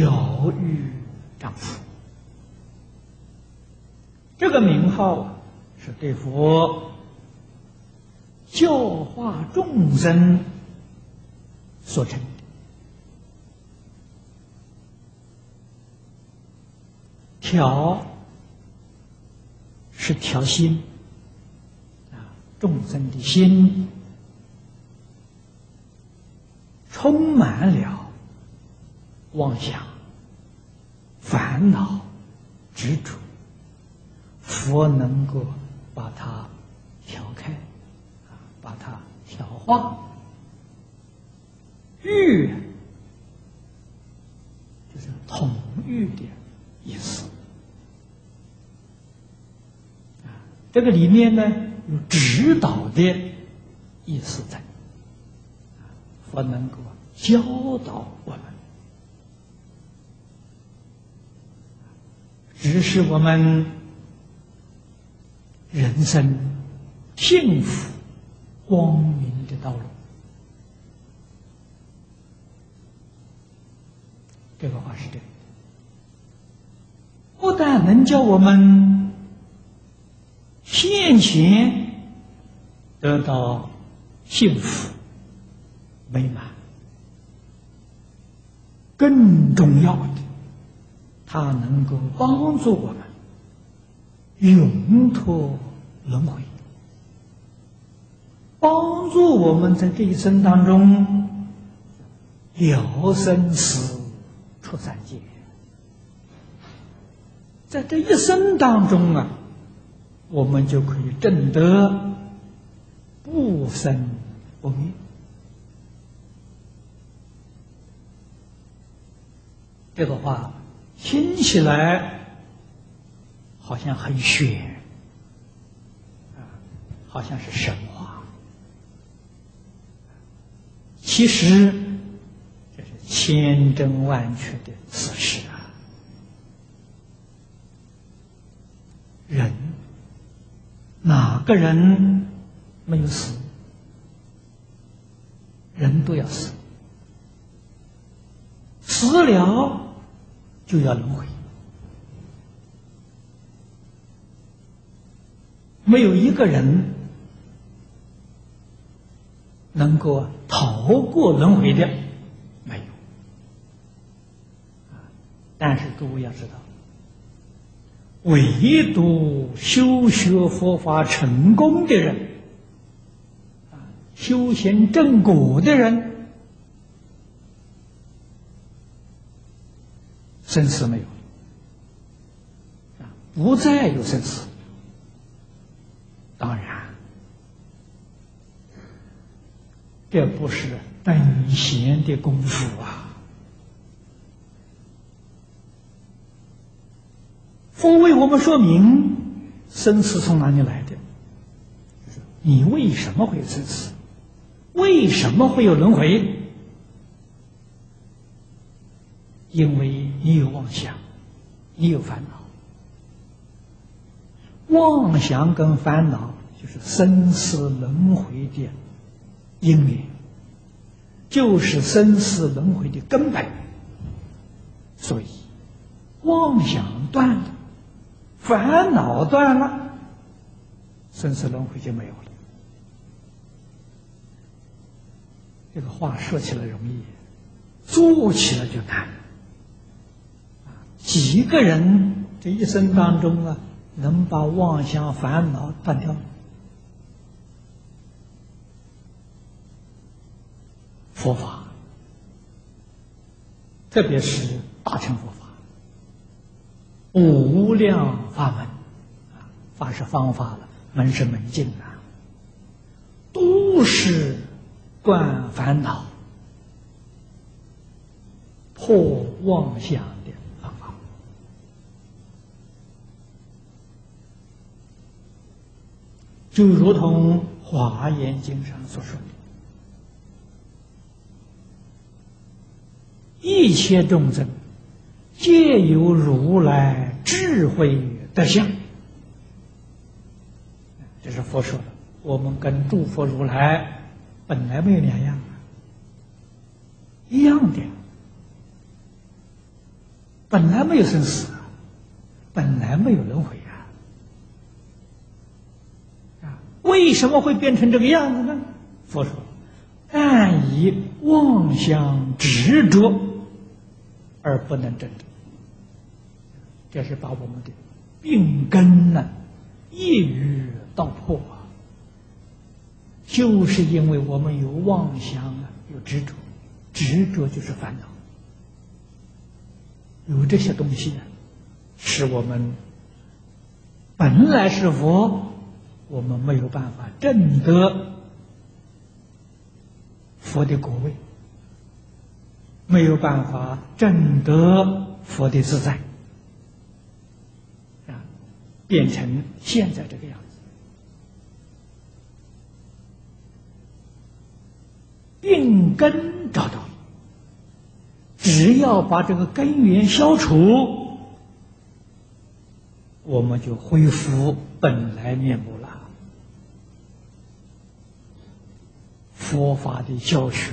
教育丈夫。这个名号是对佛教化众生所称的。调是调心啊，众生的心充满了妄想、烦恼、执着，佛能够把它调开，啊，把它调化。欲就是统御的意思。啊这个里面呢有指导的意思在，佛能够教导我们，指示我们人生幸福光明的道路。这个话是对的，不但能叫我们。现前得到幸福美满，更重要的，它能够帮助我们永脱轮回，帮助我们在这一生当中了生死、出三界，在这一生当中啊。我们就可以证得不生不灭。这个话听起来好像很玄啊，好像是神话。其实这是千真万确的事实啊，人。哪个人没有死？人都要死，死了就要轮回，没有一个人能够逃过轮回的，没有。但是诸位要知道。唯独修学佛法成功的人，啊，修行正果的人，生死没有，啊，不再有生死。当然，这不是等闲的功夫啊。佛为我们说明生死从哪里来的？你为什么会生死？为什么会有轮回？因为你有妄想，你有烦恼。妄想跟烦恼就是生死轮回的因缘，就是生死轮回的根本。所以，妄想断了。烦恼断了，生死轮回就没有了。这个话说起来容易，做起来就难。几个人这一生当中啊，能把妄想烦恼断掉？佛法，特别是大乘佛法。无量法门，啊，法是方法了，门是门径啊，都是断烦恼、破妄想的方法。就如同《华严经》上所说的：“一切众生。”皆由如来智慧德相，这是佛说的。我们跟诸佛如来本来没有两样，一样的。本来没有生死，本来没有轮回呀，啊，为什么会变成这个样子呢？佛说，但以妄想执着而不能证得，这是把我们的病根呢一语道破啊，就是因为我们有妄想啊，有执着，执着就是烦恼。有这些东西呢，使我们本来是佛，我们没有办法证得佛的果位，没有办法证得佛的自在，啊，变成现在这个样子，病根找到了。只要把这个根源消除，我们就恢复本来面目。佛法的教学，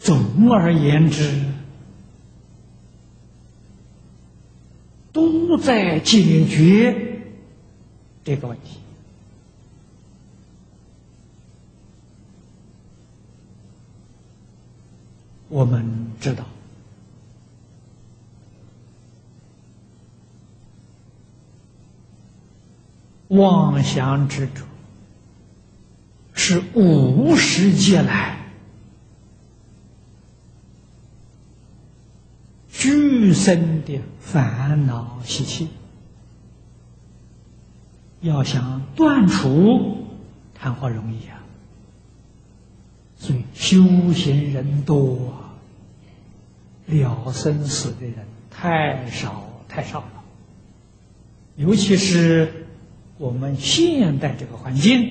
总而言之，都在解决这个问题。我们知道，妄想之主是无始劫来俱生的烦恼习气，要想断除，谈何容易啊！所以修行人多，了生死的人太少太少了。尤其是我们现代这个环境，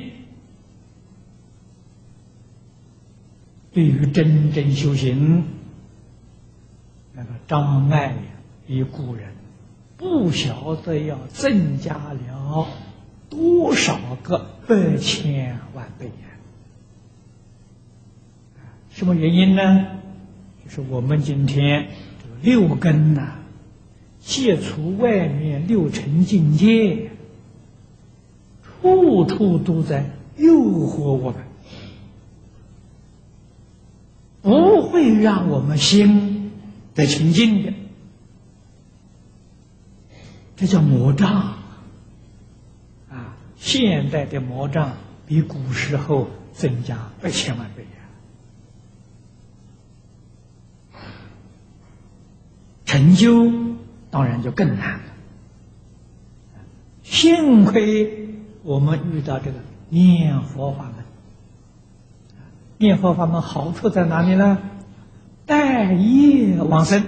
对于真正修行，那个障碍呀比古人不晓得要增加了多少个百千万倍呀！什么原因呢？就是我们今天这个六根呐，戒除外面六尘境界，处处都在诱惑我们，不会让我们心得清净的。这叫魔障啊！现代的魔障比古时候增加二千万倍啊。成就当然就更难了。幸亏我们遇到这个念佛法门，念佛法门好处在哪里呢？待业往生。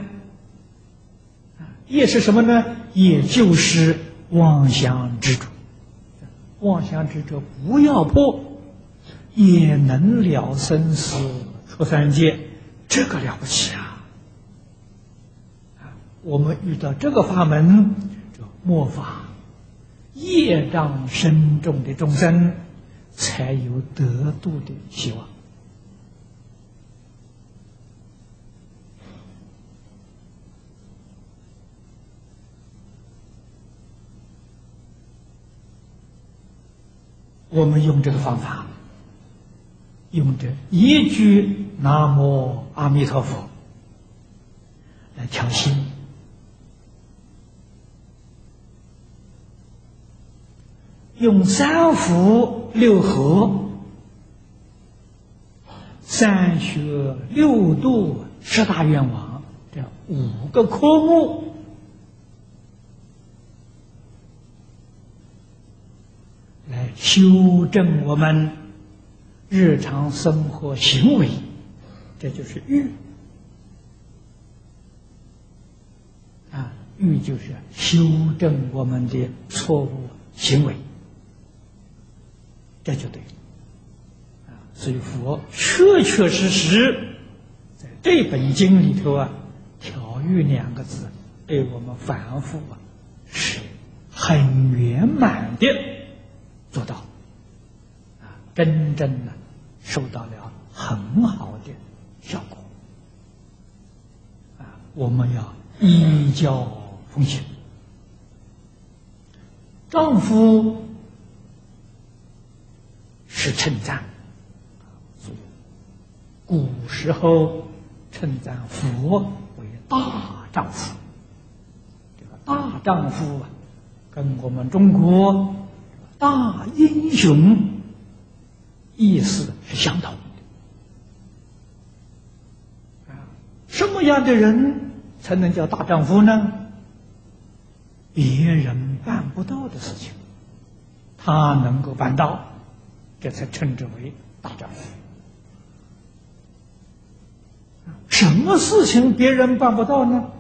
业是什么呢？也就是妄想执着。妄想执着不要破，也能了生死出三界，这个了不起啊！我们遇到这个法门，这末法业障深重的众生，才有得度的希望。我们用这个方法，用这一句“南无阿弥陀佛”来调心。用三福六合、三学六度、十大愿望这五个科目来修正我们日常生活行为，这就是欲啊！欲就是修正我们的错误行为。这就对了，啊！所以佛确确实实在这本经里头啊，“调御”两个字被我们反复啊，是很圆满的做到，啊，真正的受到了很好的效果。啊，我们要依教奉行。丈夫是称赞，古时候称赞佛为大丈夫。这个大丈夫啊，跟我们中国大英雄意思是相同的。什么样的人才能叫大丈夫呢？别人办不到的事情，他能够办到，这才称之为大丈夫。什么事情别人办不到呢？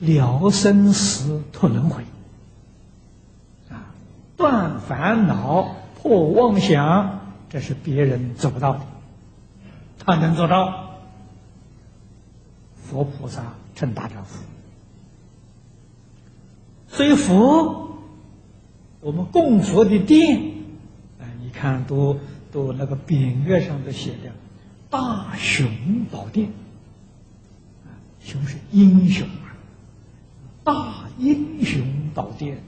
了生死、脱轮回，啊，断烦恼、破妄想，这是别人做不到的，他能做到。佛菩萨称大丈夫。所以佛，我们供佛的殿，看都都那个匾额上都写的“大雄宝殿”，啊，雄是英雄啊，大英雄宝殿，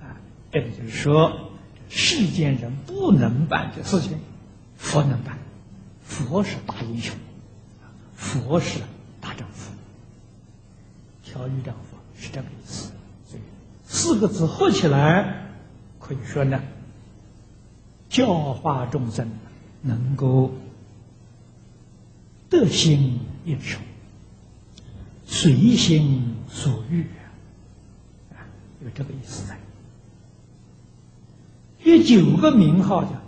啊，这个就是说，世间人不能办的事情，佛能办，佛是大英雄，佛是大丈夫，调御丈夫是这个意思。所以四个字合起来，可以说呢，教化众生能够得心应手，随心所欲啊，有这个意思在。第九个名号叫